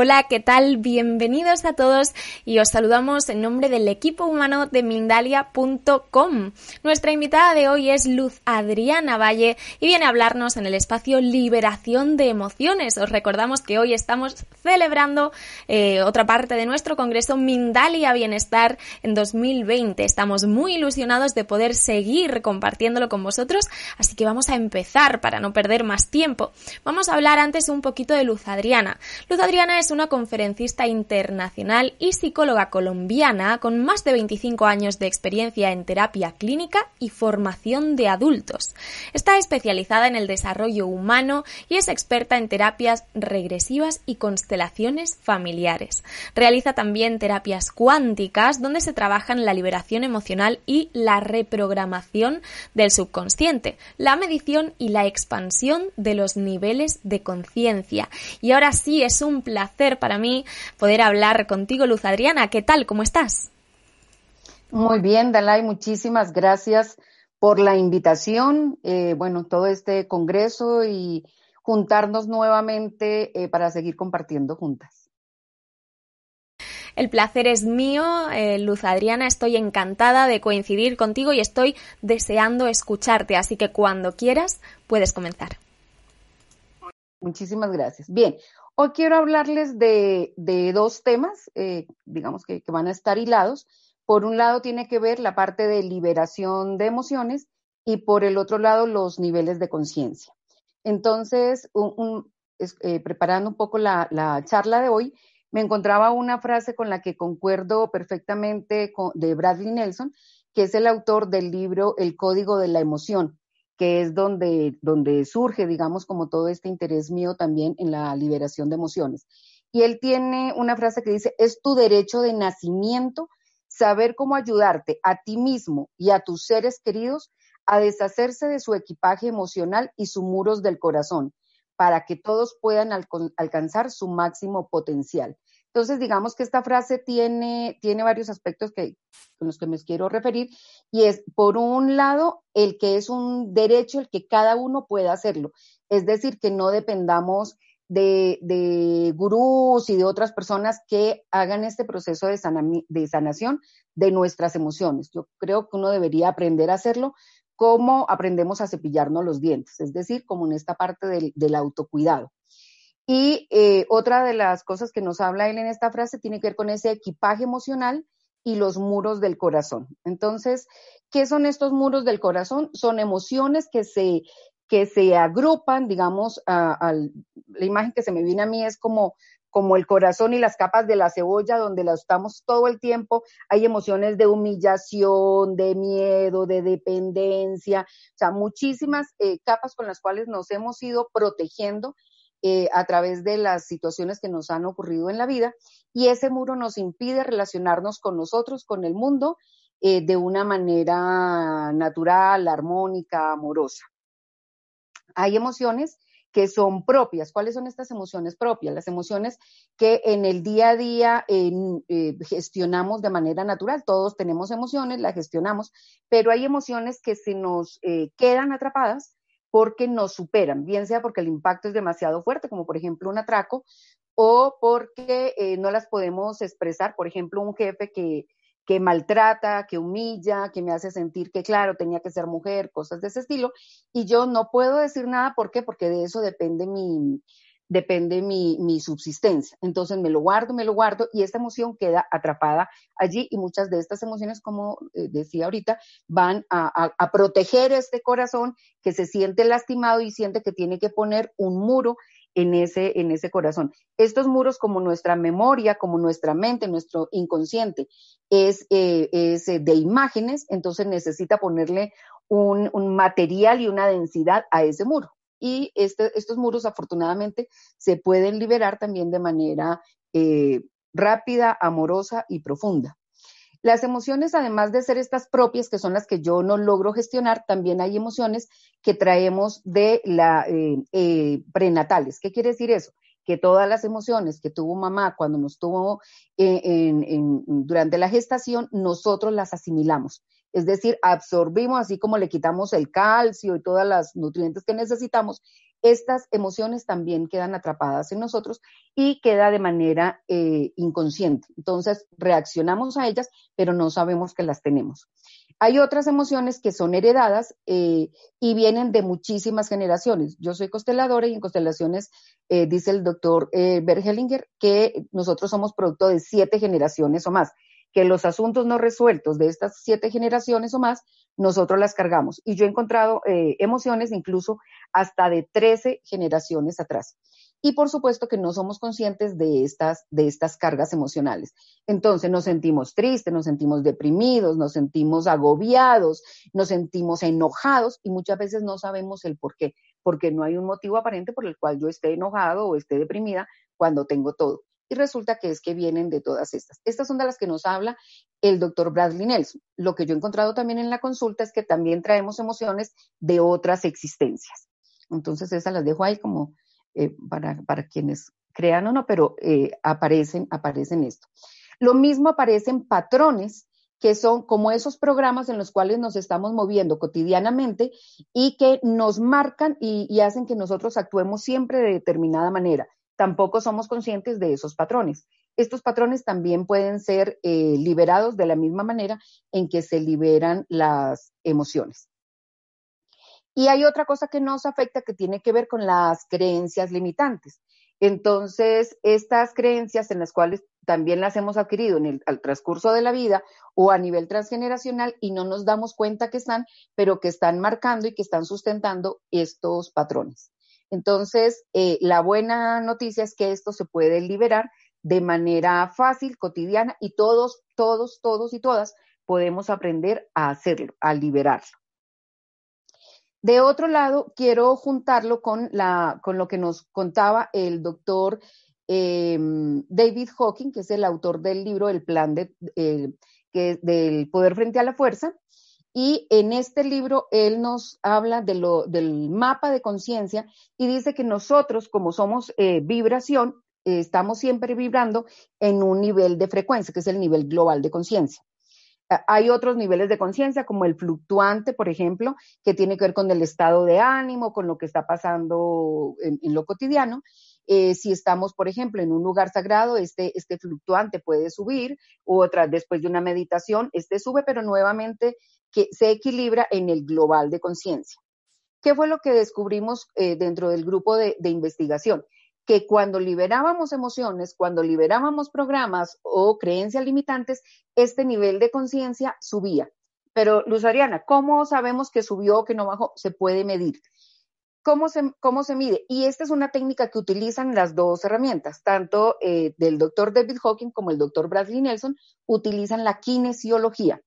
Hola, ¿qué tal? Bienvenidos a todos y os saludamos en nombre del equipo humano de Mindalia.com. Nuestra invitada de hoy es Luz Adriana Valle y viene a hablarnos en el espacio Liberación de Emociones. Os recordamos que hoy estamos celebrando eh, otra parte de nuestro congreso Mindalia Bienestar en 2020. Estamos muy ilusionados de poder seguir compartiéndolo con vosotros, así que vamos a empezar para no perder más tiempo. Vamos a hablar antes un poquito de Luz Adriana. Luz Adriana es una conferencista internacional y psicóloga colombiana con más de 25 años de experiencia en terapia clínica y formación de adultos. Está especializada en el desarrollo humano y es experta en terapias regresivas y constelaciones familiares. Realiza también terapias cuánticas donde se trabajan la liberación emocional y la reprogramación del subconsciente, la medición y la expansión de los niveles de conciencia. Y ahora sí es un placer para mí poder hablar contigo, Luz Adriana. ¿Qué tal? ¿Cómo estás? Muy bien, Dalai, muchísimas gracias por la invitación. Eh, bueno, todo este congreso y juntarnos nuevamente eh, para seguir compartiendo juntas. El placer es mío, eh, Luz Adriana, estoy encantada de coincidir contigo y estoy deseando escucharte, así que cuando quieras puedes comenzar. Muchísimas gracias. Bien, Hoy quiero hablarles de, dos temas, eh, digamos que, van a estar hilados. Por un lado tiene que ver la parte de liberación de emociones y por el otro lado los niveles de conciencia. Entonces, eh, preparando un poco la, la, charla de hoy, me encontraba una frase con la que concuerdo perfectamente de Bradley Nelson, que es el autor del libro El Código de la Emoción que es donde, donde surge, digamos, como todo este interés mío también en la liberación de emociones. Y él tiene una frase que dice, es tu derecho de nacimiento saber cómo ayudarte a ti mismo y a tus seres queridos a deshacerse de su equipaje emocional y sus muros del corazón, para que todos puedan al alcanzar su máximo potencial. Entonces, digamos que esta frase tiene, tiene varios aspectos que, con los que me quiero referir, y es, por un lado, el que es un derecho, el que cada uno pueda hacerlo. Es decir, que no dependamos de, de gurús y de otras personas que hagan este proceso de, de sanación de nuestras emociones. Yo creo que uno debería aprender a hacerlo como aprendemos a cepillarnos los dientes, es decir, como en esta parte del, del autocuidado. Y eh, otra de las cosas que nos habla él en esta frase tiene que ver con ese equipaje emocional y los muros del corazón. Entonces, ¿qué son estos muros del corazón? Son emociones que se, que se agrupan, digamos, a, la imagen que se me viene a mí es como, como el corazón y las capas de la cebolla, donde la estamos todo el tiempo. Hay emociones de humillación, de miedo, de dependencia, o sea, muchísimas eh, capas con las cuales nos hemos ido protegiendo eh, a través de las situaciones que nos han ocurrido en la vida y ese muro nos impide relacionarnos con nosotros, con el mundo, eh, de una manera natural, armónica, amorosa. Hay emociones que son propias. ¿Cuáles son estas emociones propias? Las emociones que en el día a día eh, gestionamos de manera natural. Todos tenemos emociones, las gestionamos, pero hay emociones que se nos quedan atrapadas porque nos superan, bien sea porque el impacto es demasiado fuerte, como por ejemplo un atraco, o porque eh, no las podemos expresar, por ejemplo, un jefe que, que maltrata, que humilla, que me hace sentir que, claro, tenía que ser mujer, cosas de ese estilo, y yo no puedo decir nada, ¿por qué? Porque de eso depende mi, depende mi, mi subsistencia. Entonces me lo guardo, me lo guardo, y esta emoción queda atrapada allí, y muchas de estas emociones, como eh, decía ahorita, van a, proteger este corazón que se siente lastimado y siente que tiene que poner un muro en ese, en ese corazón. Estos muros, como nuestra memoria, como nuestra mente, nuestro inconsciente, es, eh, es eh, de imágenes, entonces necesita ponerle un, material y una densidad a ese muro. Y este, estos muros, afortunadamente, se pueden liberar también de manera eh, rápida, amorosa y profunda. Las emociones, además de ser estas propias, que son las que yo no logro gestionar, también hay emociones que traemos de la eh, eh, prenatales. ¿Qué quiere decir eso? Que todas las emociones que tuvo mamá cuando nos tuvo durante la gestación, nosotros las asimilamos. Es decir, absorbimos, así como le quitamos el calcio y todas las nutrientes que necesitamos, estas emociones también quedan atrapadas en nosotros y queda de manera eh, inconsciente. Entonces, reaccionamos a ellas, pero no sabemos que las tenemos. Hay otras emociones que son heredadas eh, y vienen de muchísimas generaciones. Yo soy consteladora y en constelaciones eh, dice el doctor eh, Bergelinger que nosotros somos producto de siete generaciones o más que los asuntos no resueltos de estas siete generaciones o más, nosotros las cargamos. Y yo he encontrado eh, emociones incluso hasta de 13 generaciones atrás. Y por supuesto que no somos conscientes de estas, de estas cargas emocionales. Entonces nos sentimos tristes, nos sentimos deprimidos, nos sentimos agobiados, nos sentimos enojados y muchas veces no sabemos el por qué, porque no hay un motivo aparente por el cual yo esté enojado o esté deprimida cuando tengo todo y resulta que es que vienen de todas estas. Estas son de las que nos habla el doctor Bradley Nelson. Lo que yo he encontrado también en la consulta es que también traemos emociones de otras existencias. Entonces, esas las dejo ahí como eh, para, para, quienes crean o no, pero eh, aparecen, aparecen esto. Lo mismo aparecen patrones que son como esos programas en los cuales nos estamos moviendo cotidianamente y que nos marcan y, y hacen que nosotros actuemos siempre de determinada manera tampoco somos conscientes de esos patrones. Estos patrones también pueden ser eh, liberados de la misma manera en que se liberan las emociones. Y hay otra cosa que nos afecta que tiene que ver con las creencias limitantes. Entonces, estas creencias en las cuales también las hemos adquirido al transcurso de la vida o a nivel transgeneracional y no nos damos cuenta que están, pero que están marcando y que están sustentando estos patrones. Entonces, eh, la buena noticia es que esto se puede liberar de manera fácil, cotidiana, y todos, todos, todos y todas podemos aprender a hacerlo, a liberarlo. De otro lado, quiero juntarlo con, la, con lo que nos contaba el doctor eh, David Hawking, que es el autor del libro El plan de, eh, del poder frente a la fuerza, y en este libro él nos habla de lo, del mapa de conciencia y dice que nosotros, como somos eh, vibración, eh, estamos siempre vibrando en un nivel de frecuencia, que es el nivel global de conciencia. Hay otros niveles de conciencia, como el fluctuante, por ejemplo, que tiene que ver con el estado de ánimo, con lo que está pasando en, lo cotidiano. Eh, si estamos, por ejemplo, en un lugar sagrado, este, este fluctuante puede subir, u otra, después de una meditación, este sube, pero nuevamente que se equilibra en el global de conciencia. ¿Qué fue lo que descubrimos eh, dentro del grupo de, investigación? que cuando liberábamos emociones, cuando liberábamos programas o creencias limitantes, este nivel de conciencia subía. Pero, Luz Ariana, ¿cómo sabemos que subió o que no bajó? Se puede medir. ¿Cómo se, ¿Cómo se mide? Y esta es una técnica que utilizan las dos herramientas, tanto eh, del doctor David Hawking como el doctor Bradley Nelson, utilizan la kinesiología.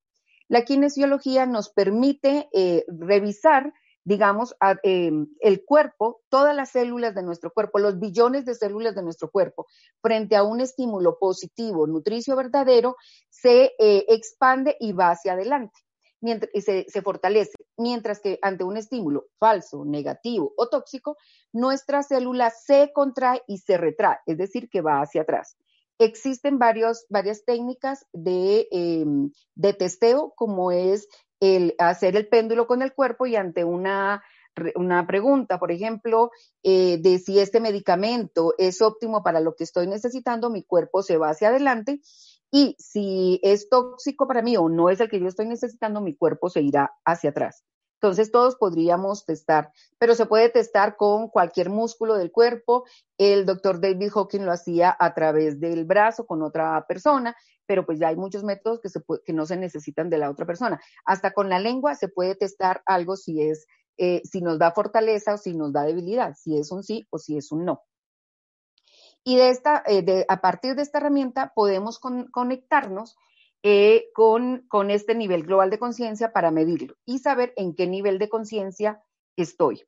La kinesiología nos permite eh, revisar, digamos, eh, el cuerpo, todas las células de nuestro cuerpo, los billones de células de nuestro cuerpo, frente a un estímulo positivo, nutricio verdadero, se eh, expande y va hacia adelante. Mientras, se, se, fortalece, mientras que ante un estímulo falso, negativo o tóxico, nuestra célula se contrae y se retrae, es decir, que va hacia atrás. Existen varios, varias técnicas de, eh, de testeo, como es el hacer el péndulo con el cuerpo y ante una una pregunta, por ejemplo, eh, de si este medicamento es óptimo para lo que estoy necesitando, mi cuerpo se va hacia adelante y si es tóxico para mí o no es el que yo estoy necesitando, mi cuerpo se irá hacia atrás. Entonces todos podríamos testar, pero se puede testar con cualquier músculo del cuerpo. El doctor David Hawking lo hacía a través del brazo con otra persona, pero pues ya hay muchos métodos que, se que no se necesitan de la otra persona. Hasta con la lengua se puede testar algo si es, eh, si nos da fortaleza o si nos da debilidad, si es un sí o si es un no. Y de esta, eh, de, a partir de esta herramienta podemos con, conectarnos eh, con, con este nivel global de conciencia para medirlo y saber en qué nivel de conciencia estoy.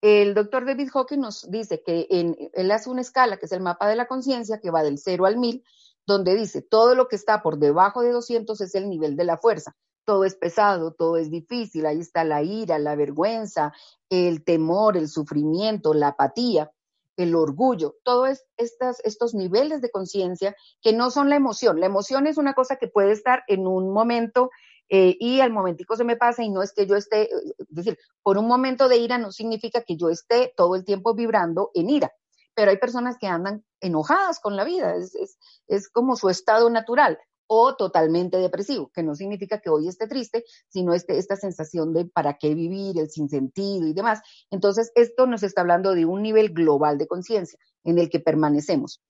El doctor David Hawking nos dice que él hace una escala, que es el mapa de la conciencia, que va del 0 al 1000, donde dice todo lo que está por debajo de 200 es el nivel de la fuerza. Todo es pesado, todo es difícil, ahí está la ira, la vergüenza, el temor, el sufrimiento, la apatía el orgullo, todos estas, estos niveles de conciencia que no son la emoción. La emoción es una cosa que puede estar en un momento eh, y al momentico se me pasa y no es que yo esté, eh, es decir, por un momento de ira no significa que yo esté todo el tiempo vibrando en ira, pero hay personas que andan enojadas con la vida, es, es, es como su estado natural o totalmente depresivo, que no significa que hoy esté triste, sino este, esta sensación de para qué vivir, el sinsentido y demás. Entonces, esto nos está hablando de un nivel global de conciencia en el que permanecemos.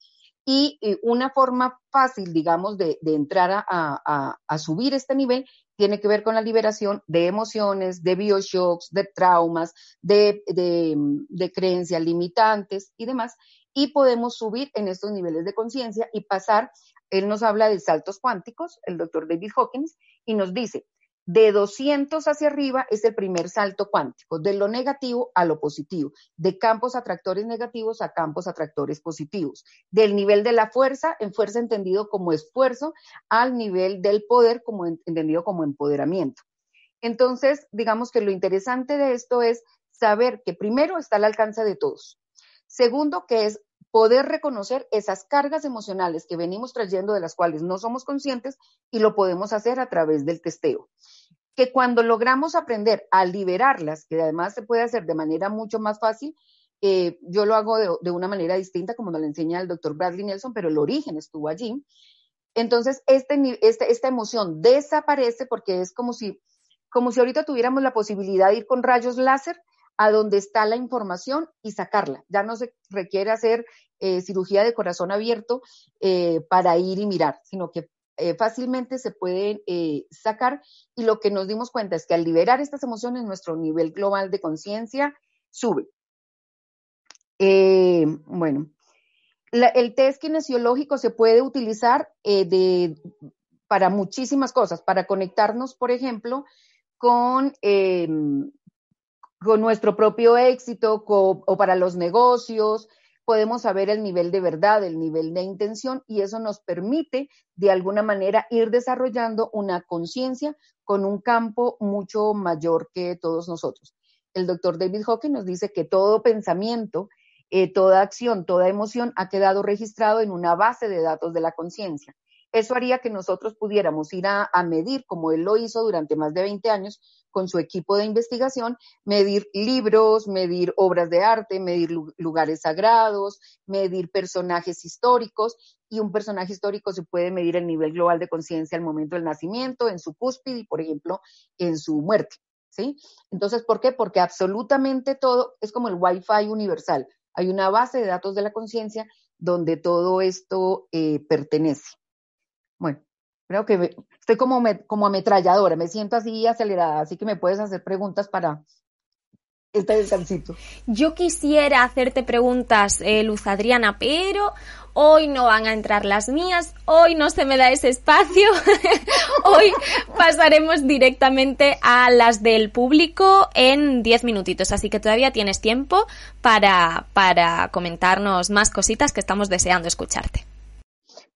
Y, una forma fácil, digamos, de, entrar a, a, a, subir este nivel tiene que ver con la liberación de emociones, de bioshocks, de traumas, de, de, de creencias limitantes y demás. Y podemos subir en estos niveles de conciencia y pasar él nos habla de saltos cuánticos, el doctor David Hawkins, y nos dice, de 200 hacia arriba es el primer salto cuántico, de lo negativo a lo positivo, de campos atractores negativos a campos atractores positivos, del nivel de la fuerza, en fuerza entendido como esfuerzo, al nivel del poder como entendido como empoderamiento. Entonces, digamos que lo interesante de esto es saber que primero está al alcance de todos. Segundo, que es poder reconocer esas cargas emocionales que venimos trayendo de las cuales no somos conscientes y lo podemos hacer a través del testeo. Que cuando logramos aprender a liberarlas, que además se puede hacer de manera mucho más fácil, eh, yo lo hago de, una manera distinta, como nos lo enseña el doctor Bradley Nelson, pero el origen estuvo allí. Entonces, este, este, esta emoción desaparece porque es como si, como si ahorita tuviéramos la posibilidad de ir con rayos láser a donde está la información y sacarla. Ya no se requiere hacer eh, cirugía de corazón abierto eh, para ir y mirar, sino que eh, fácilmente se pueden sacar y lo que nos dimos cuenta es que al liberar estas emociones nuestro nivel global de conciencia sube. Bueno, el test kinesiológico se puede utilizar de, para muchísimas cosas, para conectarnos, por ejemplo, con em, con nuestro propio éxito o para los negocios, podemos saber el nivel de verdad, el nivel de intención y eso nos permite de alguna manera ir desarrollando una conciencia con un campo mucho mayor que todos nosotros. El doctor David Hawking nos dice que todo pensamiento, eh, toda acción, toda emoción ha quedado registrado en una base de datos de la conciencia. Eso haría que nosotros pudiéramos ir a, medir, como él lo hizo durante más de 20 años con su equipo de investigación, medir libros, medir obras de arte, medir lugares sagrados, medir personajes históricos. Y un personaje histórico se puede medir el nivel global de conciencia al momento del nacimiento, en su cúspide y, por ejemplo, en su muerte. ¿Sí? Entonces, ¿por qué? Porque absolutamente todo es como el Wi-Fi universal. Hay una base de datos de la conciencia donde todo esto eh, pertenece. Creo que estoy como, me, como ametralladora, me siento así acelerada, así que me puedes hacer preguntas para este descansito. Yo quisiera hacerte preguntas, eh, Luz Adriana, pero hoy no van a entrar las mías, hoy no se me da ese espacio, hoy pasaremos directamente a las del público en 10 minutitos, así que todavía tienes tiempo para, para comentarnos más cositas que estamos deseando escucharte.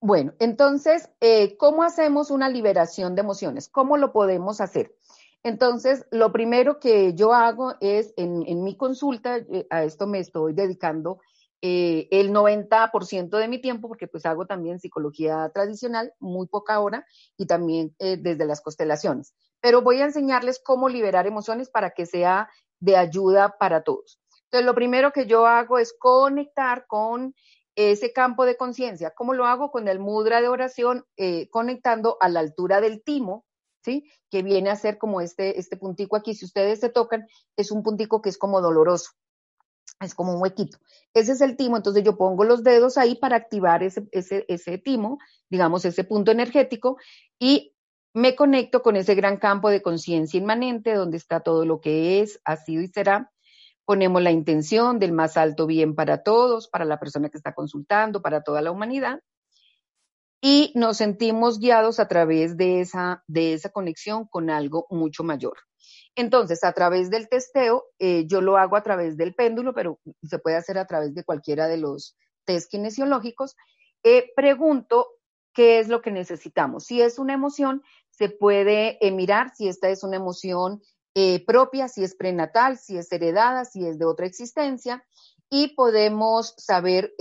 Bueno, entonces, eh, ¿cómo hacemos una liberación de emociones? ¿Cómo lo podemos hacer? Entonces, lo primero que yo hago es, en, mi consulta, eh, a esto me estoy dedicando eh, el 90% de mi tiempo, porque pues hago también psicología tradicional, muy poca hora, y también desde las constelaciones. Pero voy a enseñarles cómo liberar emociones para que sea de ayuda para todos. Entonces, lo primero que yo hago es conectar con ese campo de conciencia. ¿Cómo lo hago? Con el mudra de oración, eh, conectando a la altura del timo, ¿sí? Que viene a ser como este, este puntico aquí. Si ustedes se tocan, es un puntico que es como doloroso. Es como un huequito. Ese es el timo, entonces yo pongo los dedos ahí para activar ese, ese, ese timo, digamos, ese punto energético, y me conecto con ese gran campo de conciencia inmanente, donde está todo lo que es, ha sido y será, ponemos la intención del más alto bien para todos, para la persona que está consultando, para toda la humanidad, y nos sentimos guiados a través de esa, de esa conexión con algo mucho mayor. Entonces, a través del testeo, eh, yo lo hago a través del péndulo, pero se puede hacer a través de cualquiera de los test kinesiológicos. Eh, pregunto qué es lo que necesitamos. Si es una emoción, se puede eh, mirar si esta es una emoción propia, si es prenatal, si es heredada, si es de otra existencia, y podemos saber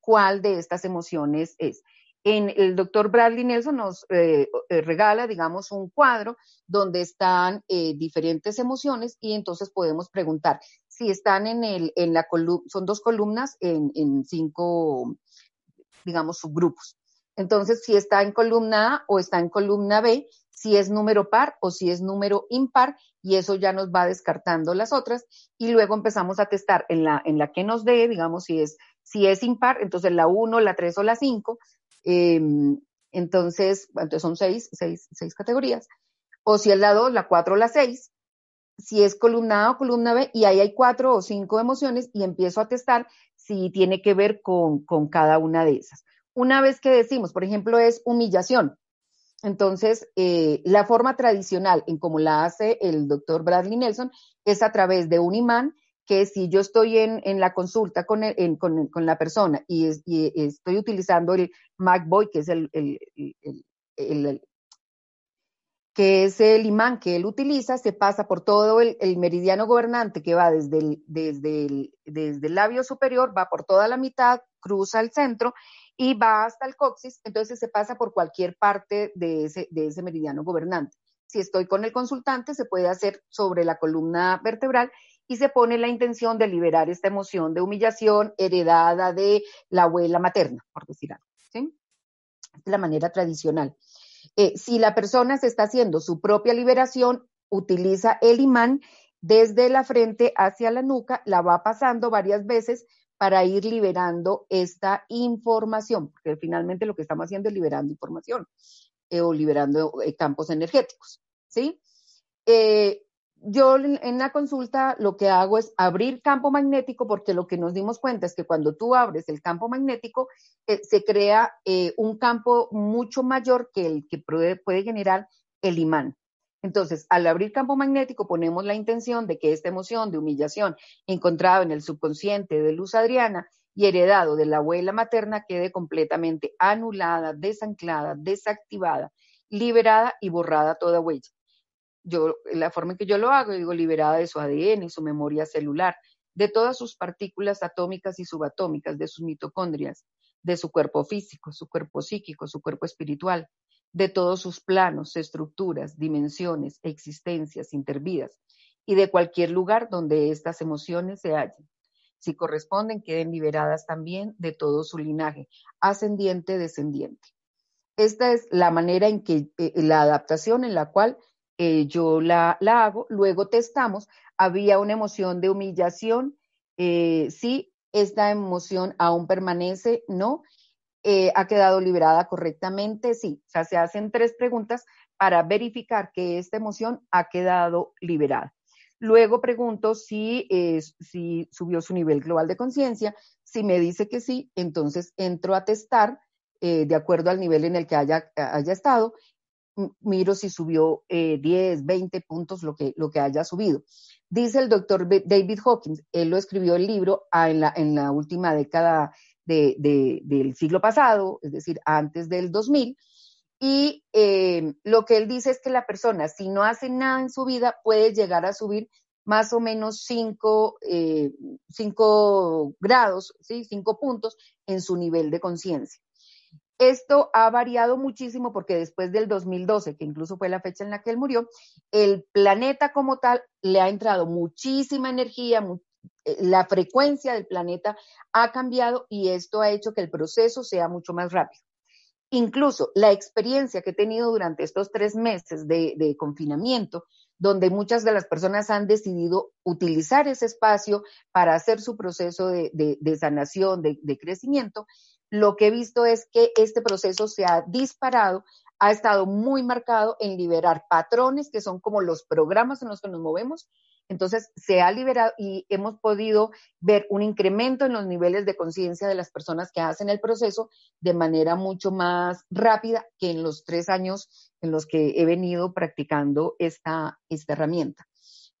cuál de estas emociones es en el doctor Bradley Nelson nos eh, eh, regala, digamos, un cuadro donde están eh, diferentes emociones y entonces podemos preguntar si están en, el, en la columna, son dos columnas en, en cinco, digamos, subgrupos. Entonces, si está en columna A o está en columna B, si es número par o si es número impar, y eso ya nos va descartando las otras, y luego empezamos a testar en la, en la que nos dé, digamos, si es, si es impar, entonces la 1, la 3 o la 5, Em, entonces, entonces son seis, seis, seis categorías. O si es la 2, la 4 o la 6. Si es columna A o columna B, y ahí hay cuatro o cinco emociones y empiezo a testar si tiene que ver con, con cada una de esas. Una vez que decimos, por ejemplo, es humillación. Entonces, eh, la forma tradicional en como la hace el doctor Bradley Nelson es a través de un imán que si yo estoy en, en la consulta con, con, con, la persona y, estoy utilizando el MacBoy, que es el, el, el, que es el imán que él utiliza, se pasa por todo el, meridiano gobernante que va desde el, desde, el, desde el labio superior, va por toda la mitad, cruza el centro y va hasta el coxis, entonces se pasa por cualquier parte de ese, de ese meridiano gobernante. Si estoy con el consultante, se puede hacer sobre la columna vertebral y se pone la intención de liberar esta emoción de humillación heredada de la abuela materna, por decir algo. Es la manera tradicional. Eh, si la persona se está haciendo su propia liberación, utiliza el imán desde la frente hacia la nuca, la va pasando varias veces para ir liberando esta información, porque finalmente lo que estamos haciendo es liberando información eh, o liberando eh, campos energéticos, ¿sí? yo en la consulta lo que hago es abrir campo magnético porque lo que nos dimos cuenta es que cuando tú abres el campo magnético eh, se crea eh, un campo mucho mayor que el que puede, generar el imán. Entonces, al abrir campo magnético ponemos la intención de que esta emoción de humillación encontrada en el subconsciente de Luz Adriana y heredado de la abuela materna quede completamente anulada, desanclada, desactivada, liberada y borrada toda huella. Yo, la forma en que yo lo hago, digo, liberada de su ADN, su memoria celular, de todas sus partículas atómicas y subatómicas, de sus mitocondrias, de su cuerpo físico, su cuerpo psíquico, su cuerpo espiritual, de todos sus planos, estructuras, dimensiones, existencias intervidas y de cualquier lugar donde estas emociones se hallen. Si corresponden, queden liberadas también de todo su linaje, ascendiente, descendiente. Esta es la manera en que eh, la adaptación en la cual eh, yo la, la, hago, luego testamos, había una emoción de humillación, eh, sí, esta emoción aún permanece, no, eh, ha quedado liberada correctamente, sí, o sea, se hacen tres preguntas para verificar que esta emoción ha quedado liberada. Luego pregunto si, si subió su nivel global de conciencia. Si me dice que sí, entonces entro a testar de acuerdo al nivel en el que haya, haya estado miro si subió 10, eh, 20 puntos, lo que, lo que haya subido. Dice el doctor David Hawkins, él lo escribió el libro ah, en la última década del siglo pasado, es decir, antes del 2000, y eh, lo que él dice es que la persona, si no hace nada en su vida, puede llegar a subir más o menos 5 eh, grados, ¿sí? 5 puntos en su nivel de conciencia. Esto ha variado muchísimo porque después del 2012, que incluso fue la fecha en la que él murió, el planeta como tal le ha entrado muchísima energía, la frecuencia del planeta ha cambiado y esto ha hecho que el proceso sea mucho más rápido. Incluso la experiencia que he tenido durante estos tres meses de, confinamiento, donde muchas de las personas han decidido utilizar ese espacio para hacer su proceso de, sanación, de crecimiento, lo que he visto es que este proceso se ha disparado, ha estado muy marcado en liberar patrones que son como los programas en los que nos movemos. Entonces, se ha liberado y hemos podido ver un incremento en los niveles de conciencia de las personas que hacen el proceso de manera mucho más rápida que en los tres años en los que he venido practicando esta, esta herramienta.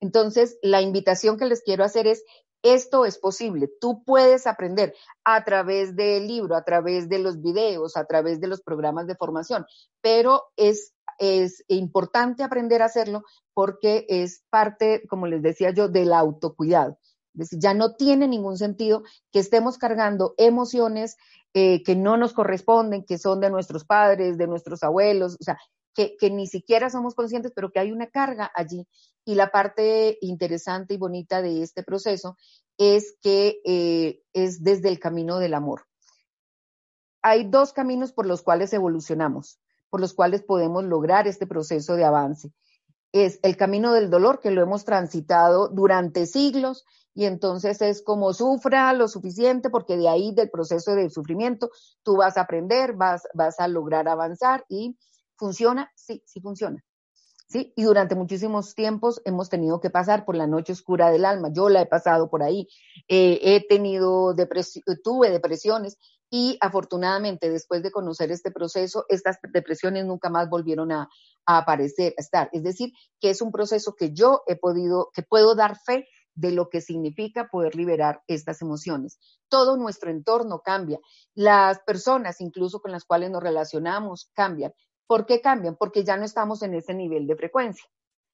Entonces, la invitación que les quiero hacer es, esto es posible, tú puedes aprender a través del libro, a través de los videos, a través de los programas de formación, pero es, es importante aprender a hacerlo porque es parte, como les decía yo, del autocuidado. Es decir, ya no tiene ningún sentido que estemos cargando emociones eh, que no nos corresponden, que son de nuestros padres, de nuestros abuelos, o sea, que, ni siquiera somos conscientes, pero que hay una carga allí. Y la parte interesante y bonita de este proceso es que eh, es desde el camino del amor. Hay dos caminos por los cuales evolucionamos, por los cuales podemos lograr este proceso de avance. Es el camino del dolor, que lo hemos transitado durante siglos, y entonces es como sufra lo suficiente, porque de ahí del proceso de sufrimiento tú vas a aprender, vas, vas a lograr avanzar y ¿Funciona? Sí, sí funciona. ¿Sí? Y durante muchísimos tiempos hemos tenido que pasar por la noche oscura del alma. Yo la he pasado por ahí. Eh, he tenido depresión, tuve depresiones y afortunadamente después de conocer este proceso, estas depresiones nunca más volvieron a, a aparecer, a estar. Es decir, que es un proceso que yo he podido, que puedo dar fe de lo que significa poder liberar estas emociones. Todo nuestro entorno cambia. Las personas, incluso con las cuales nos relacionamos, cambian. ¿Por qué cambian? Porque ya no estamos en ese nivel de frecuencia.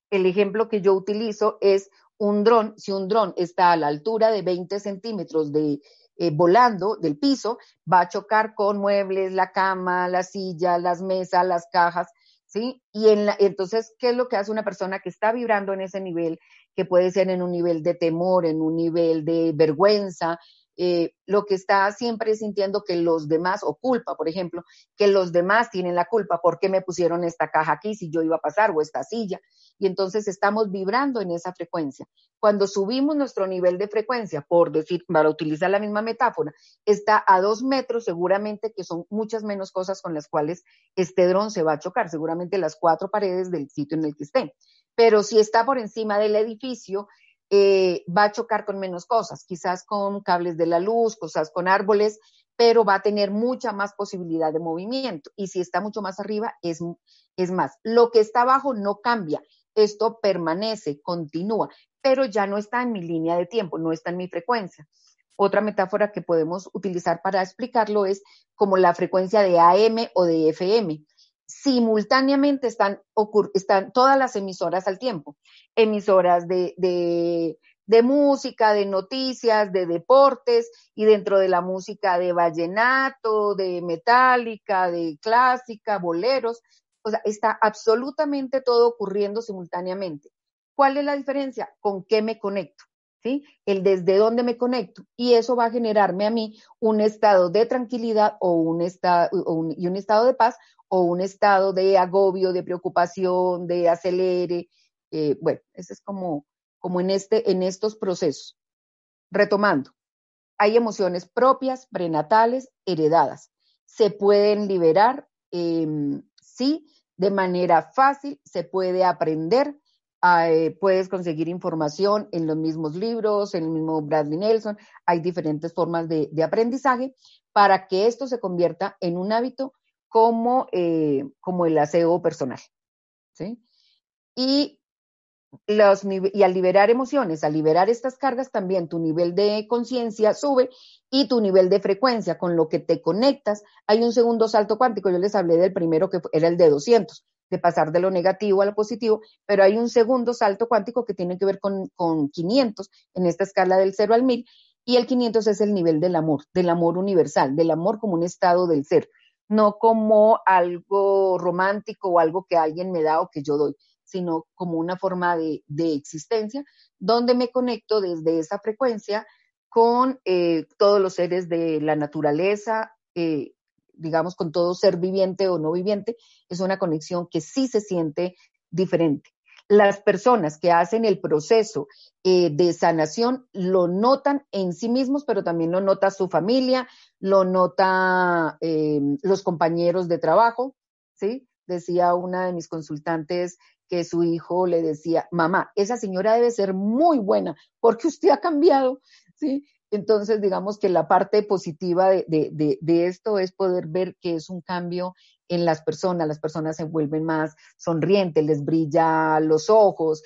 El ejemplo que yo utilizo es un dron. Si un dron está a la altura de 20 centímetros de eh, volando del piso, va a chocar con muebles, la cama, la silla, las mesas, las cajas, ¿sí? Y entonces, ¿qué es lo que hace una persona que está vibrando en ese nivel, que puede ser en un nivel de temor, en un nivel de vergüenza, eh, lo que está siempre sintiendo que los demás, o culpa, por ejemplo, que los demás tienen la culpa, ¿por qué me pusieron esta caja aquí si yo iba a pasar o esta silla? Y entonces estamos vibrando en esa frecuencia. Cuando subimos nuestro nivel de frecuencia, por decir, para utilizar la misma metáfora, está a dos metros, seguramente que son muchas menos cosas con las cuales este dron se va a chocar, seguramente las cuatro paredes del sitio en el que esté. Pero si está por encima del edificio, eh, va a chocar con menos cosas, quizás con cables de la luz, cosas con árboles, pero va a tener mucha más posibilidad de movimiento. Y si está mucho más arriba, es, es más. Lo que está abajo no cambia, esto permanece, continúa, pero ya no está en mi línea de tiempo, no está en mi frecuencia. Otra metáfora que podemos utilizar para explicarlo es como la frecuencia de AM o de FM simultáneamente están, están todas las emisoras al tiempo, emisoras de, de, de, música, de noticias, de deportes y dentro de la música de vallenato, de metálica, de clásica, boleros, o sea, está absolutamente todo ocurriendo simultáneamente. ¿Cuál es la diferencia? ¿Con qué me conecto? ¿Sí? El desde dónde me conecto. Y eso va a generarme a mí un estado de tranquilidad o un estado, y un estado de paz o un estado de agobio, de preocupación, de acelere. Eh, bueno, ese es como, como en, este, en estos procesos. Retomando, hay emociones propias, prenatales, heredadas. Se pueden liberar, em, sí, de manera fácil, se puede aprender, puedes conseguir información en los mismos libros, en el mismo Bradley Nelson, hay diferentes formas de, de aprendizaje para que esto se convierta en un hábito como, eh, como el aseo personal. ¿sí? Y, los, y al liberar emociones, al liberar estas cargas, también tu nivel de conciencia sube y tu nivel de frecuencia con lo que te conectas. Hay un segundo salto cuántico, yo les hablé del primero que era el de 200, de pasar de lo negativo a lo positivo, pero hay un segundo salto cuántico que tiene que ver con, con 500 en esta escala del 0 al 1000 y el 500 es el nivel del amor, del amor universal, del amor como un estado del ser no como algo romántico o algo que alguien me da o que yo doy, sino como una forma de, existencia donde me conecto desde esa frecuencia con eh, todos los seres de la naturaleza, eh, digamos, con todo ser viviente o no viviente, es una conexión que sí se siente diferente las personas que hacen el proceso eh, de sanación lo notan en sí mismos, pero también lo nota su familia, lo nota eh, los compañeros de trabajo, ¿sí? Decía una de mis consultantes que su hijo le decía, mamá, esa señora debe ser muy buena porque usted ha cambiado, ¿sí? Entonces, digamos que la parte positiva de, de, de, esto es poder ver que es un cambio en las personas, las personas se vuelven más sonrientes, les brilla los ojos,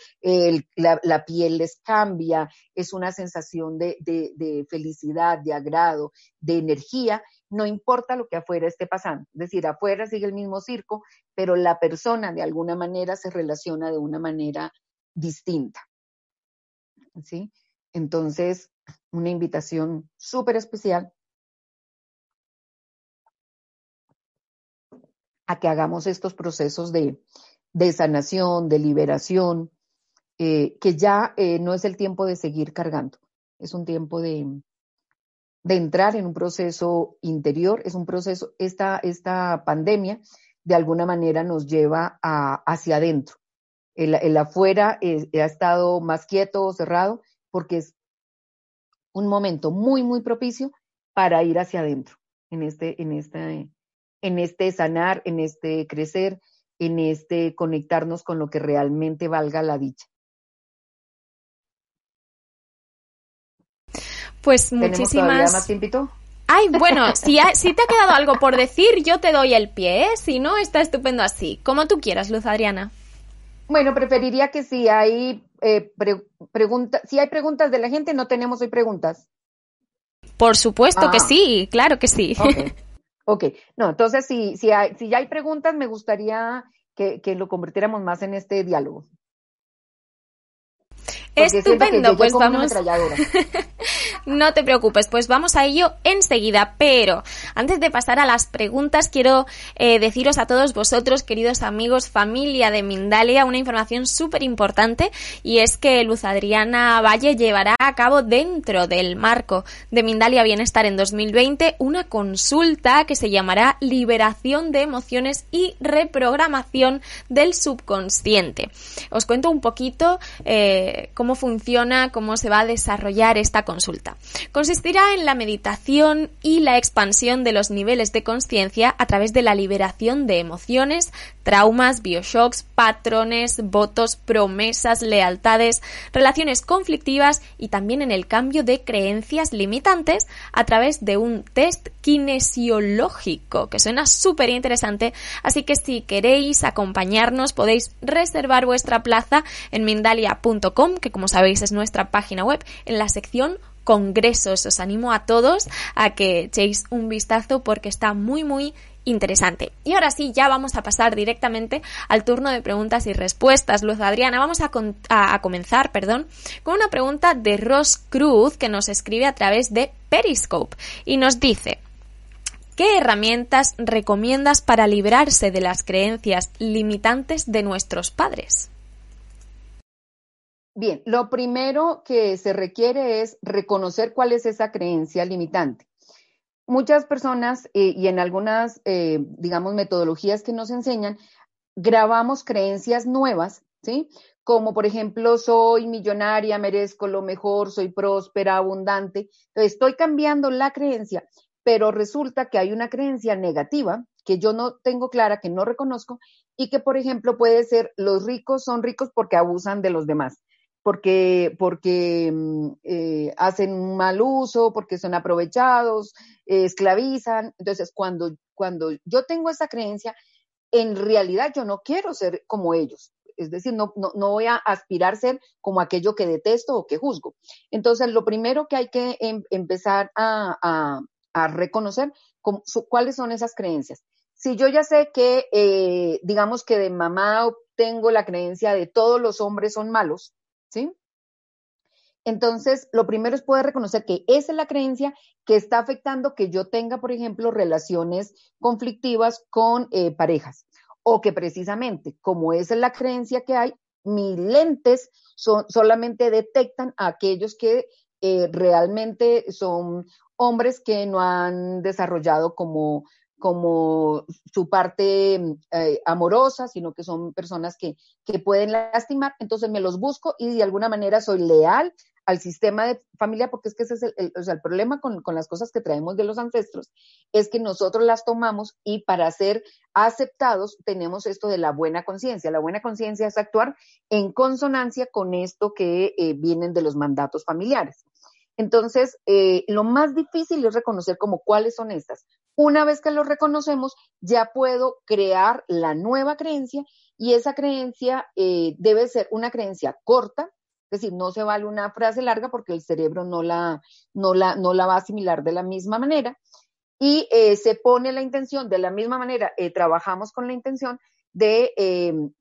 la, la, piel les cambia, es una sensación de, de, felicidad, de agrado, de energía, no importa lo que afuera esté pasando, es decir, afuera sigue el mismo circo, pero la persona de alguna manera se relaciona de una manera distinta. ¿Sí? Entonces, una invitación súper especial a que hagamos estos procesos de, de sanación, de liberación, eh, que ya eh, no es el tiempo de seguir cargando, es un tiempo de, de entrar en un proceso interior, es un proceso, esta, esta pandemia de alguna manera nos lleva hacia adentro. El, el afuera eh, ha estado más quieto cerrado porque es un momento muy, muy propicio para ir hacia adentro, en este, en este, en este sanar, en este crecer, en este conectarnos con lo que realmente valga la dicha. Pues muchísimas. más tiempito? Ay, bueno, si, si te ha quedado algo por decir, yo te doy el pie, ¿eh? si no, está estupendo así. Como tú quieras, Luz Adriana. Bueno, preferiría que si hay eh, preguntas, si hay preguntas de la gente, no tenemos hoy preguntas. Por supuesto que ah. sí, claro que sí. Okay. ok, no, entonces si, si, hay, si ya hay preguntas, me gustaría que, que lo convirtiéramos más en este diálogo. Estupendo, pues vamos. no te preocupes, pues vamos a ello enseguida. Pero antes de pasar a las preguntas, quiero eh, deciros a todos vosotros, queridos amigos, familia de Mindalia, una información súper importante y es que Luz Adriana Valle llevará a cabo dentro del marco de Mindalia Bienestar en 2020 una consulta que se llamará Liberación de Emociones y Reprogramación del Subconsciente. Os cuento un poquito eh, cómo funciona, cómo se va a desarrollar esta consulta. Consistirá en la meditación y la expansión de los niveles de conciencia a través de la liberación de emociones, traumas, bioshocks, patrones, votos, promesas, lealtades, relaciones conflictivas y también en el cambio de creencias limitantes a través de un test kinesiológico, que suena súper interesante, así que si queréis acompañarnos podéis reservar vuestra plaza en mindalia.com, que como sabéis es nuestra página web, en la sección congresos. Os animo a todos a que echéis un vistazo porque está muy muy interesante. Y ahora sí, ya vamos a pasar directamente al turno de preguntas y respuestas. Luz Adriana, vamos a, comenzar, perdón, con una pregunta de Ross Cruz que nos escribe a través de Periscope y nos dice, ¿qué herramientas recomiendas para librarse de las creencias limitantes de nuestros padres? Bien, lo primero que se requiere es reconocer cuál es esa creencia limitante muchas personas eh, y en algunas, eh, digamos, metodologías que nos enseñan, grabamos creencias nuevas, ¿sí? Como por ejemplo, soy millonaria, merezco lo mejor, soy próspera, abundante. estoy cambiando la creencia, pero resulta que hay una creencia negativa que yo no tengo clara, que no reconozco, y que, por ejemplo, puede ser los ricos son ricos porque abusan de los demás porque, porque mm, eh, hacen un mal uso, porque son aprovechados, eh, esclavizan. Entonces, cuando, cuando yo tengo esa creencia, en realidad yo no quiero ser como ellos. Es decir, no, no, no voy a aspirar a ser como aquello que detesto o que juzgo. Entonces, lo primero que hay que em, empezar a, a, reconocer cuáles son esas creencias. Si yo ya sé que, eh, digamos que de mamá tengo la creencia de todos los hombres son malos, Entonces, lo primero es poder reconocer que esa es la creencia que está afectando que yo tenga, por ejemplo, relaciones conflictivas con eh, parejas. O que precisamente, como esa es la creencia que hay, mis lentes son, solamente detectan a aquellos que eh, realmente son hombres que no han desarrollado como como su parte eh, amorosa, sino que son personas que, que pueden lastimar, entonces me los busco y de alguna manera soy leal al sistema de familia, porque es que ese es el, o sea, el problema con, con, las cosas que traemos de los ancestros, es que nosotros las tomamos y para ser aceptados tenemos esto de la buena conciencia. La buena conciencia es actuar en consonancia con esto que eh, vienen de los mandatos familiares. Entonces, eh, lo más difícil es reconocer como cuáles son estas. Una vez que lo reconocemos, ya puedo crear la nueva creencia y esa creencia eh, debe ser una creencia corta, es decir, no se vale una frase larga porque el cerebro no la, no la, no la va a asimilar de la misma manera. Y eh, se pone la intención de la misma manera, eh, trabajamos con la intención de, em,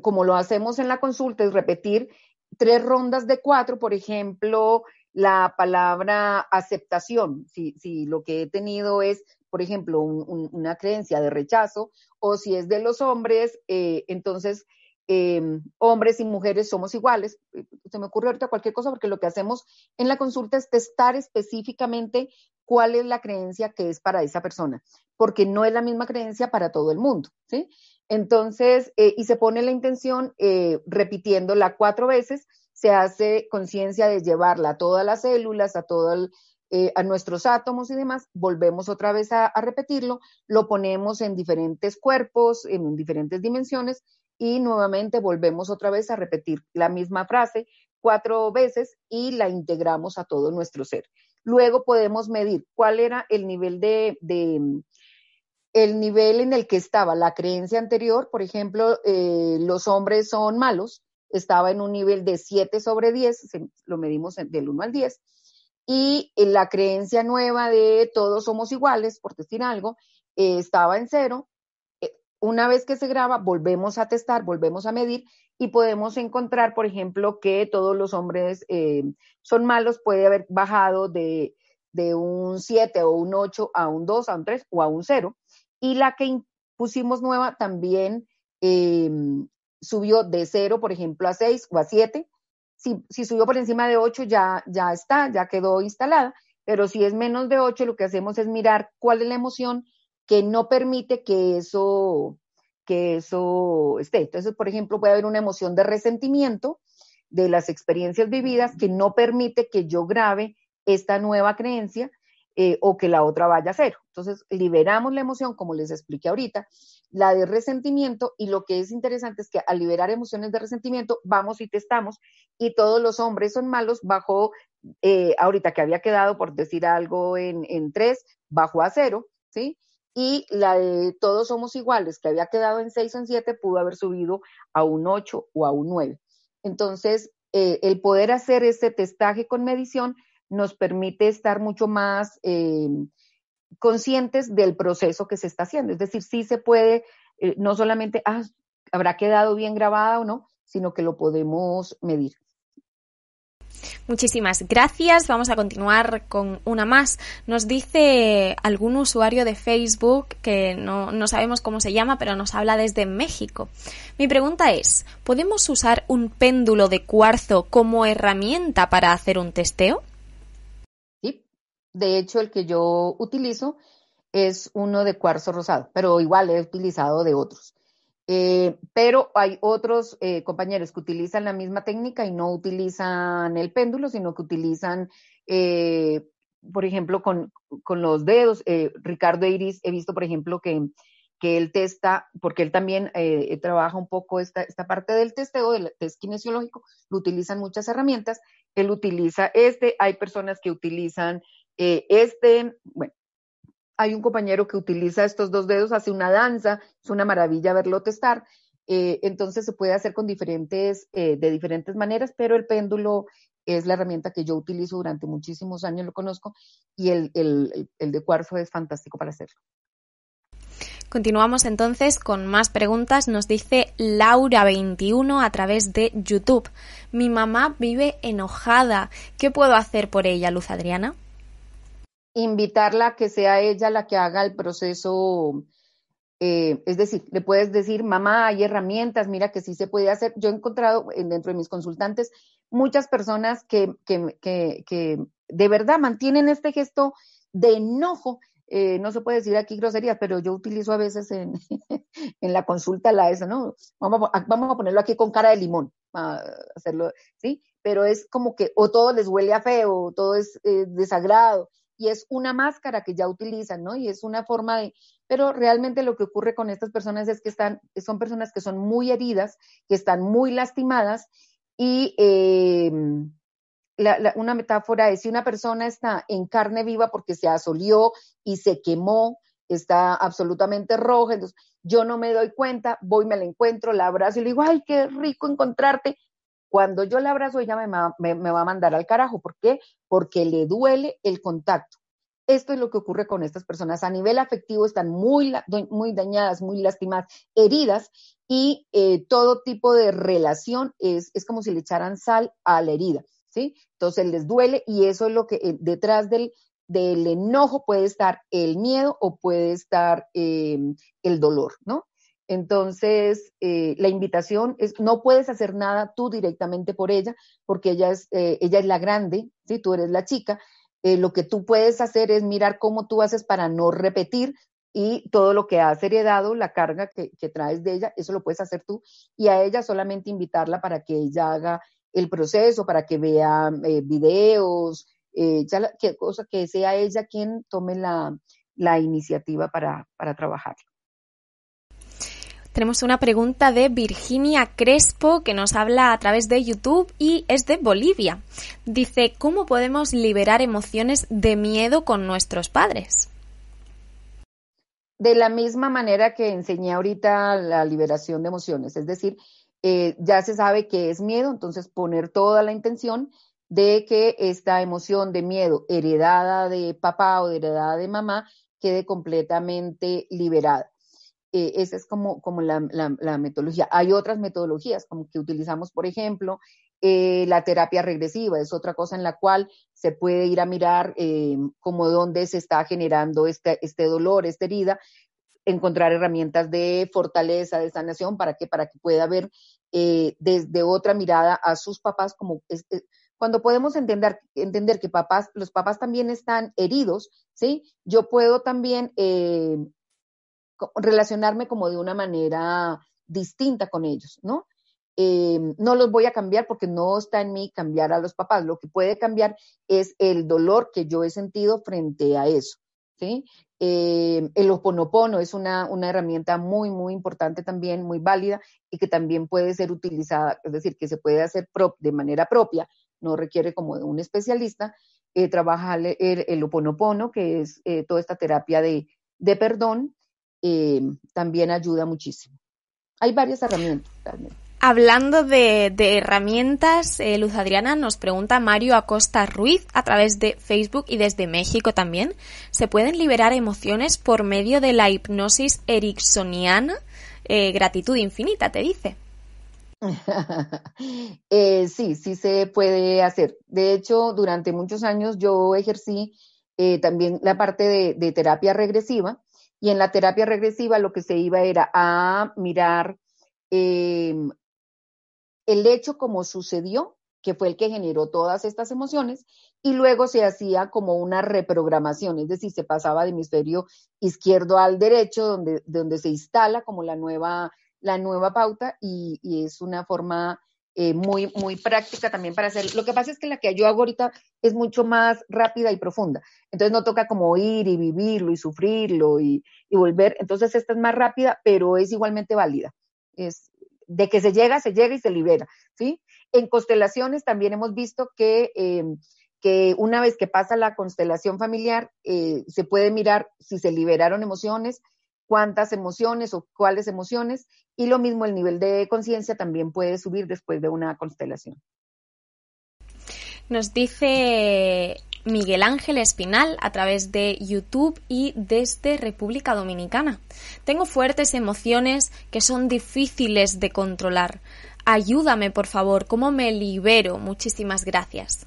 como lo hacemos en la consulta, es repetir tres rondas de cuatro, por ejemplo, la palabra aceptación, si, si lo que he tenido es, por ejemplo, un, un, una creencia de rechazo, o si es de los hombres, eh, entonces eh, hombres y mujeres somos iguales. Se me ocurre ahorita cualquier cosa porque lo que hacemos en la consulta es testar específicamente cuál es la creencia que es para esa persona, porque no es la misma creencia para todo el mundo, ¿sí? Entonces, eh, y se pone la intención eh, repitiéndola cuatro veces, se hace conciencia de llevarla a todas las células, a todo el, eh, nuestros átomos y demás, volvemos otra vez a, repetirlo, lo ponemos en diferentes cuerpos, en diferentes dimensiones y nuevamente volvemos otra vez a repetir la misma frase cuatro veces y la integramos a todo nuestro ser. Luego podemos medir cuál era el nivel de, de el nivel en el que estaba la creencia anterior, por ejemplo, eh, los hombres son malos, estaba en un nivel de 7 sobre 10, lo medimos del 1 al 10, y la creencia nueva de todos somos iguales, por decir algo, eh, estaba en cero, una vez que se graba, volvemos a testar, volvemos a medir y podemos encontrar, por ejemplo, que todos los hombres eh, son malos, puede haber bajado de, de un 7 o un 8 a un 2, a un 3 o a un 0. Y la que pusimos nueva también eh, subió de 0, por ejemplo, a 6 o a 7. Si, subió por encima de 8 ya, ya está, ya quedó instalada, pero si es menos de 8, lo que hacemos es mirar cuál es la emoción que no permite que eso, que eso esté. Entonces, por ejemplo, puede haber una emoción de resentimiento de las experiencias vividas que no permite que yo grabe esta nueva creencia eh, o que la otra vaya a cero. Entonces, liberamos la emoción, como les expliqué ahorita, la de resentimiento, y lo que es interesante es que al liberar emociones de resentimiento, vamos y testamos, y todos los hombres son malos, bajó, eh, ahorita que había quedado, por decir algo, en, en tres, bajó a cero, ¿sí? y la de todos somos iguales, que había quedado en 6 o en 7, pudo haber subido a un 8 o a un 9. Entonces, eh, el poder hacer este testaje con medición nos permite estar mucho más eh, conscientes del proceso que se está haciendo. Es decir, sí se puede, eh, no solamente, ah, habrá quedado bien grabada o no, sino que lo podemos medir. Muchísimas gracias. Vamos a continuar con una más. Nos dice algún usuario de Facebook que no, no, sabemos cómo se llama, pero nos habla desde México. Mi pregunta es, ¿podemos usar un péndulo de cuarzo como herramienta para hacer un testeo? De hecho, el que yo utilizo es uno de cuarzo rosado, pero igual he utilizado de otros. Eh, pero hay otros eh, compañeros que utilizan la misma técnica y no utilizan el péndulo, sino que utilizan, eh, por ejemplo, con, con los dedos. Ricardo Iris, he visto, por ejemplo, que, que él testa, porque él también trabaja un poco esta, esta parte del testeo, del test kinesiológico, lo utilizan muchas herramientas. Él utiliza este, hay personas que utilizan este, bueno, hay un compañero que utiliza estos dos dedos, hace una danza, es una maravilla verlo testar. Eh, entonces se puede hacer con diferentes, eh, de diferentes maneras, pero el péndulo es la herramienta que yo utilizo durante muchísimos años, lo conozco, y el, el, el de cuarzo es fantástico para hacerlo. Continuamos entonces con más preguntas. Nos dice Laura21 a través de YouTube. Mi mamá vive enojada. ¿Qué puedo hacer por ella, Luz Adriana? Invitarla a que sea ella la que haga el proceso. Eh, es decir, le puedes decir, mamá, hay herramientas, mira que sí se puede hacer. Yo he encontrado dentro de mis consultantes muchas personas que, que, que, que de verdad mantienen este gesto de enojo. Eh, no se puede decir aquí groserías, pero yo utilizo a veces en, en la consulta la esa, ¿no? Vamos a, vamos a ponerlo aquí con cara de limón, a hacerlo, ¿sí? pero es como que o todo les huele a feo, o todo es eh, desagrado, y es una máscara que ya utilizan, ¿no? Y es una forma de, pero realmente lo que ocurre con estas personas es que están, son personas que son muy heridas, que están muy lastimadas y eh, una metáfora es si una persona está en carne viva porque se asolió y se quemó, está absolutamente roja, entonces yo no me doy cuenta, voy, me la encuentro, la abrazo y le digo, ay, qué rico encontrarte. Cuando yo la abrazo, ella me, va a mandar al carajo. ¿Por qué? Porque le duele el contacto. Esto es lo que ocurre con estas personas. A nivel afectivo están muy, muy dañadas, muy lastimadas, heridas y eh, todo tipo de relación es, es como si le echaran sal a la herida. ¿sí? Entonces les duele y eso es lo que eh, detrás del, del enojo puede estar el miedo o puede estar em, el dolor, ¿no? Entonces, eh, la invitación es, no puedes hacer nada tú directamente por ella, porque ella es, eh, ella es la grande, ¿sí? Tú eres la chica. lo que tú puedes hacer es mirar cómo tú haces para no repetir y todo lo que has heredado, la carga que, que traes de ella, eso lo puedes hacer tú y a ella solamente invitarla para que ella haga el proceso, para que vea eh, videos, eh, que cosa que sea ella quien tome la, la iniciativa para, para trabajar. Tenemos una pregunta de Virginia Crespo que nos habla a través de YouTube y es de Bolivia. Dice, ¿cómo podemos liberar emociones de miedo con nuestros padres? De la misma manera que enseñé ahorita la liberación de emociones, es decir, eh, ya se sabe que es miedo, entonces poner toda la intención de que esta emoción de miedo heredada de papá o heredada de mamá quede completamente liberada. Eh, esa es como, como la, metodología. Hay otras metodologías, como que utilizamos, por ejemplo, eh, la terapia regresiva, es otra cosa en la cual se puede ir a mirar como dónde se está generando este, este dolor, esta herida, encontrar herramientas de fortaleza, de sanación, para que, para que pueda ver eh, desde otra mirada a sus papás, como cuando podemos entender, entender que papás, los papás también están heridos, ¿sí? Yo puedo también eh, relacionarme como de una manera distinta con ellos, ¿no? Eh, no los voy a cambiar porque no está en mí cambiar a los papás. Lo que puede cambiar es el dolor que yo he sentido frente a eso. ¿sí? Eh, el oponopono es una, herramienta muy, muy importante también, muy válida y que también puede ser utilizada, es decir, que se puede hacer de manera propia, no requiere como de un especialista, eh, trabajar el, el, oponopono, que es toda esta terapia de, de perdón, eh, también ayuda muchísimo. Hay varias herramientas realmente. Hablando de, herramientas, eh, Luz Adriana nos pregunta Mario Acosta Ruiz a través de Facebook y desde México también. ¿Se pueden liberar emociones por medio de la hipnosis ericksoniana? Eh, gratitud infinita, te dice. Eh, sí, sí se puede hacer. De hecho, durante muchos años yo ejercí también la parte de terapia regresiva y en la terapia regresiva lo que se iba era a mirar el hecho como sucedió, que fue el que generó todas estas emociones, y luego se hacía como una reprogramación, es decir, se pasaba de hemisferio izquierdo al derecho, donde, donde se instala como la nueva, la nueva pauta, y, es una forma eh, muy, muy práctica también para hacer. Lo que pasa es que la que yo hago ahorita es mucho más rápida y profunda. Entonces no toca como ir y vivirlo y sufrirlo y, y volver. Entonces esta es más rápida, pero es igualmente válida. Es, de que se llega, se llega y se libera, ¿sí? En constelaciones también hemos visto que, eh, que una vez que pasa la constelación familiar, eh, se puede mirar si se liberaron emociones, cuántas emociones o cuáles emociones, y lo mismo el nivel de conciencia también puede subir después de una constelación. Nos dice Miguel Ángel Espinal a través de YouTube y desde República Dominicana. Tengo fuertes emociones que son difíciles de controlar. Ayúdame, por favor, ¿cómo me libero? Muchísimas gracias.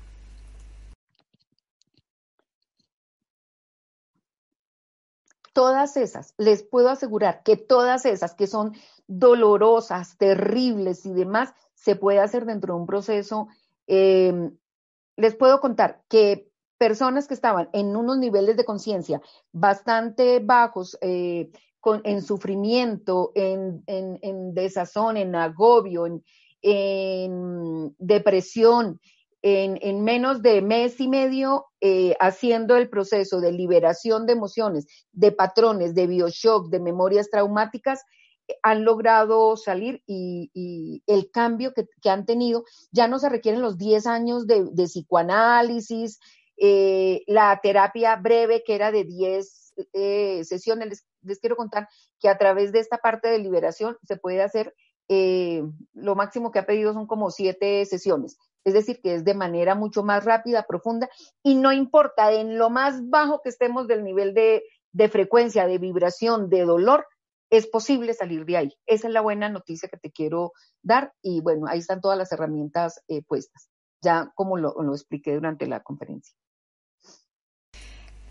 Todas esas, les puedo asegurar que todas esas que son dolorosas, terribles y demás, se puede hacer dentro de un proceso eh, les puedo contar que personas que estaban en unos niveles de conciencia bastante bajos, eh, en sufrimiento, en, desazón, en agobio, en depresión, en, menos de mes y medio eh, haciendo el proceso de liberación de emociones, de patrones, de bioshock, de memorias traumáticas, eh, han logrado salir y, el cambio que, han tenido, ya no se requieren los 10 años de, psicoanálisis, eh, la terapia breve que era de 10 sesiones, les, les, quiero contar que a través de esta parte de liberación se puede hacer, lo máximo que ha pedido son como 7 sesiones es decir, que es de manera mucho más rápida, profunda, y no importa en lo más bajo que estemos del nivel de, frecuencia, de vibración, de dolor, es posible salir de ahí. Esa es la buena noticia que te quiero dar y bueno, ahí están todas las herramientas eh, puestas, ya como lo expliqué durante la conferencia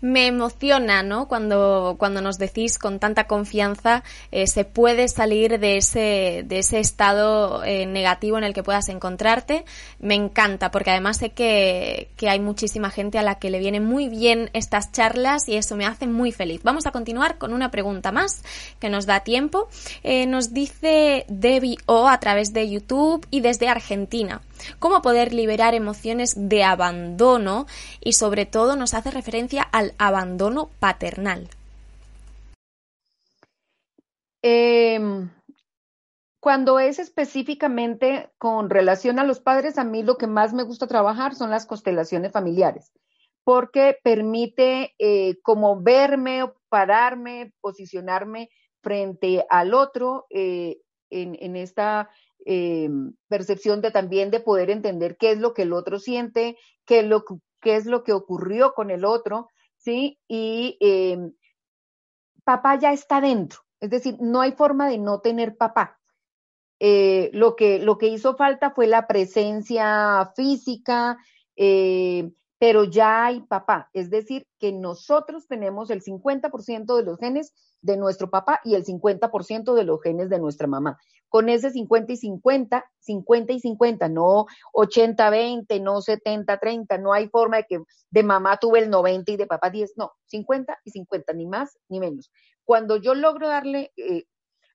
me emociona, ¿no? Cuando, cuando nos decís con tanta confianza eh, se puede salir de ese, de ese estado eh, negativo en el que puedas encontrarte. Me encanta, porque además sé que, que, hay muchísima gente a la que le vienen muy bien estas charlas y eso me hace muy feliz. Vamos a continuar con una pregunta más que nos da tiempo. Eh, nos dice Debbie O a través de YouTube y desde Argentina cómo poder liberar emociones de abandono y sobre todo nos hace referencia al abandono paternal. Em, cuando es específicamente con relación a los padres, a mí lo que más me gusta trabajar son las constelaciones familiares, porque permite eh, como verme, pararme, posicionarme frente al otro eh, en, en, esta eh, percepción de también de poder entender qué es lo que el otro siente, qué es lo, es lo que ocurrió con el otro, ¿sí? Y eh, papá ya está dentro, es decir, no hay forma de no tener papá. Eh, lo, que, lo que hizo falta fue la presencia física, pero ya hay papá, es decir, que nosotros tenemos el 50% de los genes de nuestro papá y el 50% de los genes de nuestra mamá. Con ese 50 y 50, 50 y 50, no 80, 20, no 70, 30, no hay forma de que de mamá tuve el 90 y de papá 10, no, 50 y 50, ni más ni menos. Cuando yo logro darle, eh,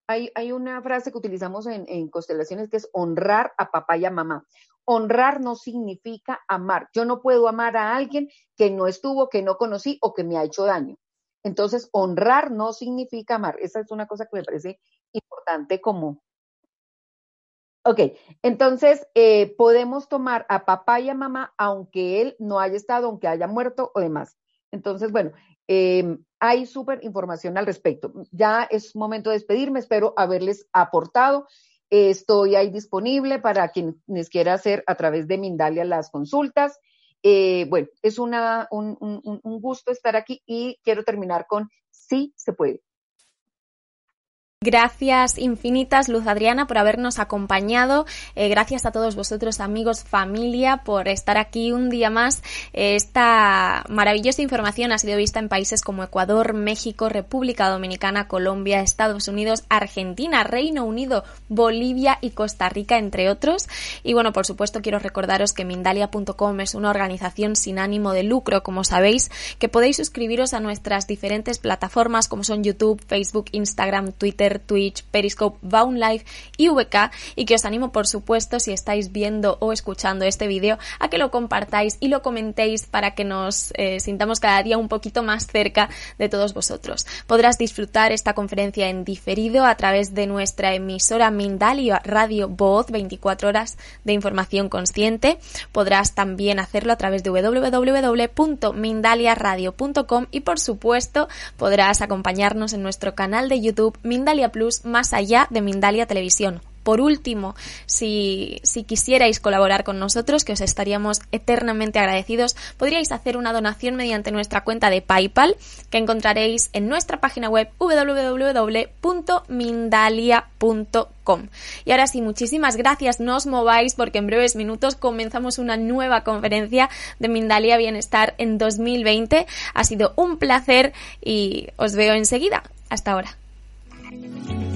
hay, hay, una frase que utilizamos en, en constelaciones que es honrar a papá y a mamá. Honrar no significa amar. Yo no puedo amar a alguien que no estuvo, que no conocí o que me ha hecho daño. Entonces, honrar no significa amar. Esa es una cosa que me parece importante como... Ok, entonces eh, podemos tomar a papá y a mamá aunque él no haya estado, aunque haya muerto o demás. Entonces, bueno, em, hay súper información al respecto. Ya es momento de despedirme, espero haberles aportado. Estoy ahí disponible para quienes quiera hacer a través de Mindalia las consultas. Eh, bueno, es una, un, un gusto estar aquí y quiero terminar con sí se puede. Gracias infinitas, Luz Adriana, por habernos acompañado. Eh, gracias a todos vosotros, amigos, familia, por estar aquí un día más. Eh, esta maravillosa información ha sido vista en países como Ecuador, México, República Dominicana, Colombia, Estados Unidos, Argentina, Reino Unido, Bolivia y Costa Rica, entre otros. Y bueno, por supuesto, quiero recordaros que Mindalia.com es una organización sin ánimo de lucro, como sabéis, que podéis suscribiros a nuestras diferentes plataformas como son YouTube, Facebook, Instagram, Twitter, Twitch, Periscope, Bound Live y VK y que os animo por supuesto si estáis viendo o escuchando este vídeo a que lo compartáis y lo comentéis para que nos eh, sintamos cada día un poquito más cerca de todos vosotros. Podrás disfrutar esta conferencia en diferido a través de nuestra emisora Mindalia Radio Voz 24 horas de información consciente. Podrás también hacerlo a través de www.mindaliaradio.com y por supuesto podrás acompañarnos en nuestro canal de YouTube Mindalia Plus más allá de Mindalia Televisión. Por último, si, si, quisierais colaborar con nosotros, que os estaríamos eternamente agradecidos, podríais hacer una donación mediante nuestra cuenta de PayPal, que encontraréis en nuestra página web www.mindalia.com. Y ahora sí, muchísimas gracias, no os mováis porque en breves minutos comenzamos una nueva conferencia de Mindalia Bienestar en 2020. Ha sido un placer y os veo enseguida. Hasta ahora. Thank you.